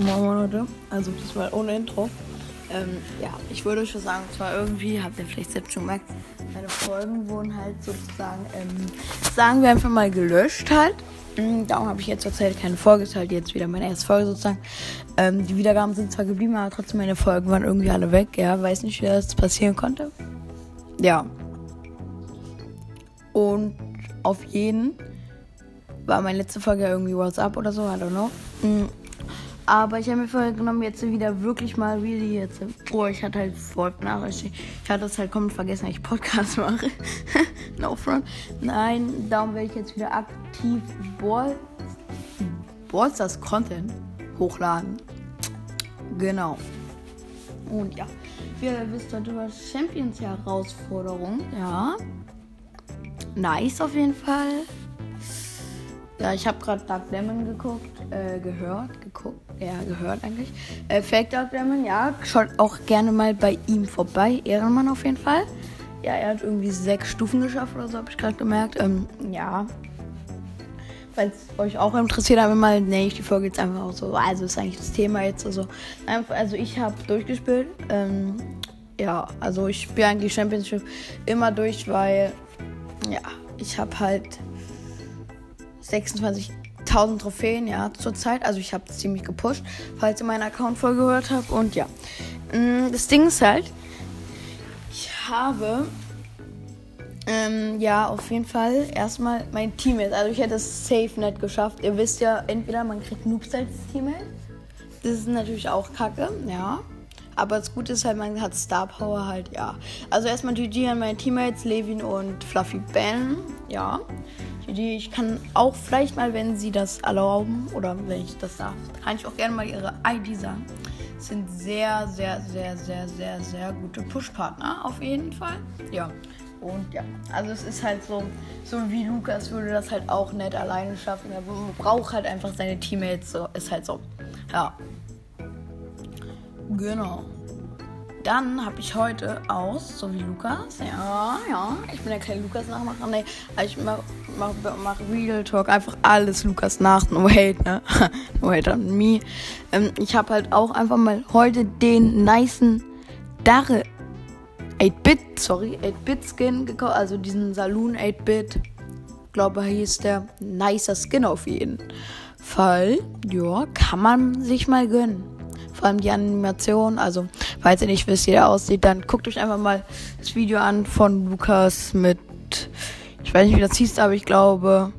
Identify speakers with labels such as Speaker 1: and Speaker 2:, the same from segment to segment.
Speaker 1: Moin Leute, also diesmal ohne Intro. Ähm, ja, ich würde schon sagen, zwar irgendwie, habt ihr vielleicht selbst schon gemerkt, meine Folgen wurden halt sozusagen, ähm, sagen wir einfach mal gelöscht halt. Mhm, darum habe ich jetzt zur Zeit keine Folge, ist halt jetzt wieder meine erste Folge sozusagen. Ähm, die Wiedergaben sind zwar geblieben, aber trotzdem meine Folgen waren irgendwie alle weg. Ja, weiß nicht, wie das passieren konnte. Ja. Und auf jeden war meine letzte Folge irgendwie WhatsApp oder so, I don't know. Aber ich habe mir vorgenommen, jetzt wieder wirklich mal really jetzt. Oh, ich hatte halt voll Nachrichten. Ich hatte es halt komplett vergessen, dass ich Podcast mache. no front. Nein, darum werde ich jetzt wieder aktiv Ball, Ballstars Content hochladen. Genau. Und ja, wie ihr wisst heute über Champions Herausforderung. Ja. Nice auf jeden Fall. Ja, ich habe gerade Dark Lemon geguckt, äh, gehört, geguckt, ja, gehört eigentlich. Äh, Fake Dark Lemon, ja, schaut auch gerne mal bei ihm vorbei. Ehrenmann auf jeden Fall. Ja, er hat irgendwie sechs Stufen geschafft oder so, habe ich gerade gemerkt. Ähm, ja. Falls euch auch interessiert, aber mal, nee, ich die Folge jetzt einfach auch so. Also ist eigentlich das Thema jetzt so. Also, also ich habe durchgespielt. Ähm, ja, also ich spiele eigentlich Championship immer durch, weil, ja, ich habe halt 26.000 Trophäen, ja, zurzeit. Also ich habe ziemlich gepusht, falls ihr meinen Account voll gehört habt. Und ja, mm, das Ding ist halt, ich habe, ähm, ja, auf jeden Fall erstmal mein Teammate. Also ich hätte es safe nicht geschafft. Ihr wisst ja, entweder man kriegt Noobs als Teammate. Das ist natürlich auch kacke, ja. Aber das Gute ist halt, man hat Star Power halt, ja. Also erstmal GG an meine Teammates, Levin und Fluffy Ben, ja. GG, ich kann auch vielleicht mal, wenn sie das erlauben oder wenn ich das darf, kann ich auch gerne mal ihre ID sagen. sind sehr, sehr, sehr, sehr, sehr, sehr gute Push-Partner auf jeden Fall. Ja. Und ja, also es ist halt so, so wie Lukas würde das halt auch nicht alleine schaffen. Er braucht halt einfach seine Teammates. So, ist halt so. Ja. Genau. Dann habe ich heute aus, so wie Lukas. Ja, ja. Ich bin ja kein Lukas-Nachmacher. Nee, ich mache mach, mach Real Talk. Einfach alles Lukas nach. No hate, ne? no hate on me. Ähm, ich habe halt auch einfach mal heute den nicen Darre 8-Bit, sorry, 8-Bit-Skin gekauft. Also diesen Saloon 8-Bit. Glaube, hieß der nicer Skin auf jeden Fall. Ja, kann man sich mal gönnen vor allem die Animation. Also, falls ihr nicht wisst, wie der aussieht, dann guckt euch einfach mal das Video an von Lukas mit, ich weiß nicht, wie das hieß, aber ich glaube,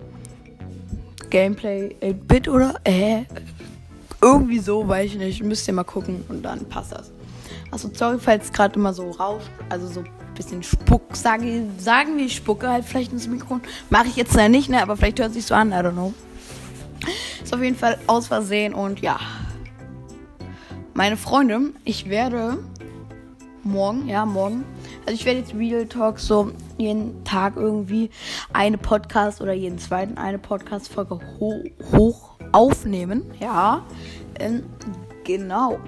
Speaker 1: Gameplay 8-Bit oder? Äh, irgendwie so, weiß ich nicht. Müsst ihr mal gucken und dann passt das. Achso, sorry, falls gerade immer so rauscht, also so ein bisschen Spuck, sage, sagen wir, ich spucke halt vielleicht ins Mikrofon. Mache ich jetzt ja nicht, ne, aber vielleicht hört sich so an, I don't know. Ist auf jeden Fall aus Versehen und ja meine Freunde, ich werde morgen, ja, morgen, also ich werde jetzt Real Talk so jeden Tag irgendwie eine Podcast oder jeden zweiten eine Podcast-Folge ho hoch aufnehmen, ja, ähm, genau.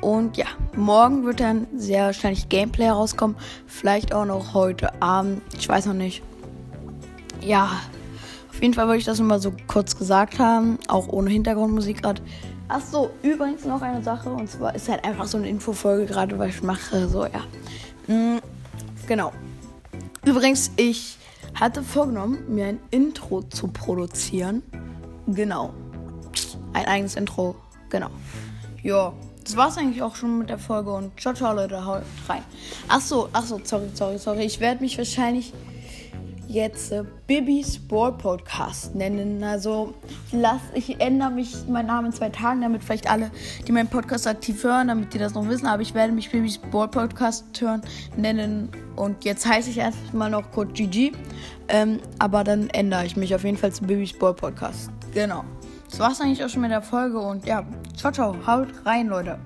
Speaker 1: Und ja, morgen wird dann sehr wahrscheinlich Gameplay rauskommen. Vielleicht auch noch heute Abend. Ich weiß noch nicht. Ja, auf jeden Fall wollte ich das nur mal so kurz gesagt haben. Auch ohne Hintergrundmusik gerade. Ach so, übrigens noch eine Sache. Und zwar ist halt einfach so eine Infofolge gerade, weil ich mache. So, ja. Mhm, genau. Übrigens, ich hatte vorgenommen, mir ein Intro zu produzieren. Genau. Ein eigenes Intro. Genau. Ja. Das war's eigentlich auch schon mit der Folge und ciao, ciao, Leute, haut rein. Ach so, ach so, sorry, sorry, sorry. Ich werde mich wahrscheinlich jetzt äh, Bibi Sport Podcast nennen. Also lass, ich ändere mich meinen Namen in zwei Tagen, damit vielleicht alle, die meinen Podcast aktiv hören, damit die das noch wissen. Aber ich werde mich Bibi Sport Podcast hören, nennen. Und jetzt heiße ich erstmal noch Code GG. Ähm, aber dann ändere ich mich auf jeden Fall zu Bibi Sport Podcast. Genau. Das war's eigentlich auch schon mit der Folge und ja, ciao, ciao. Haut rein, Leute.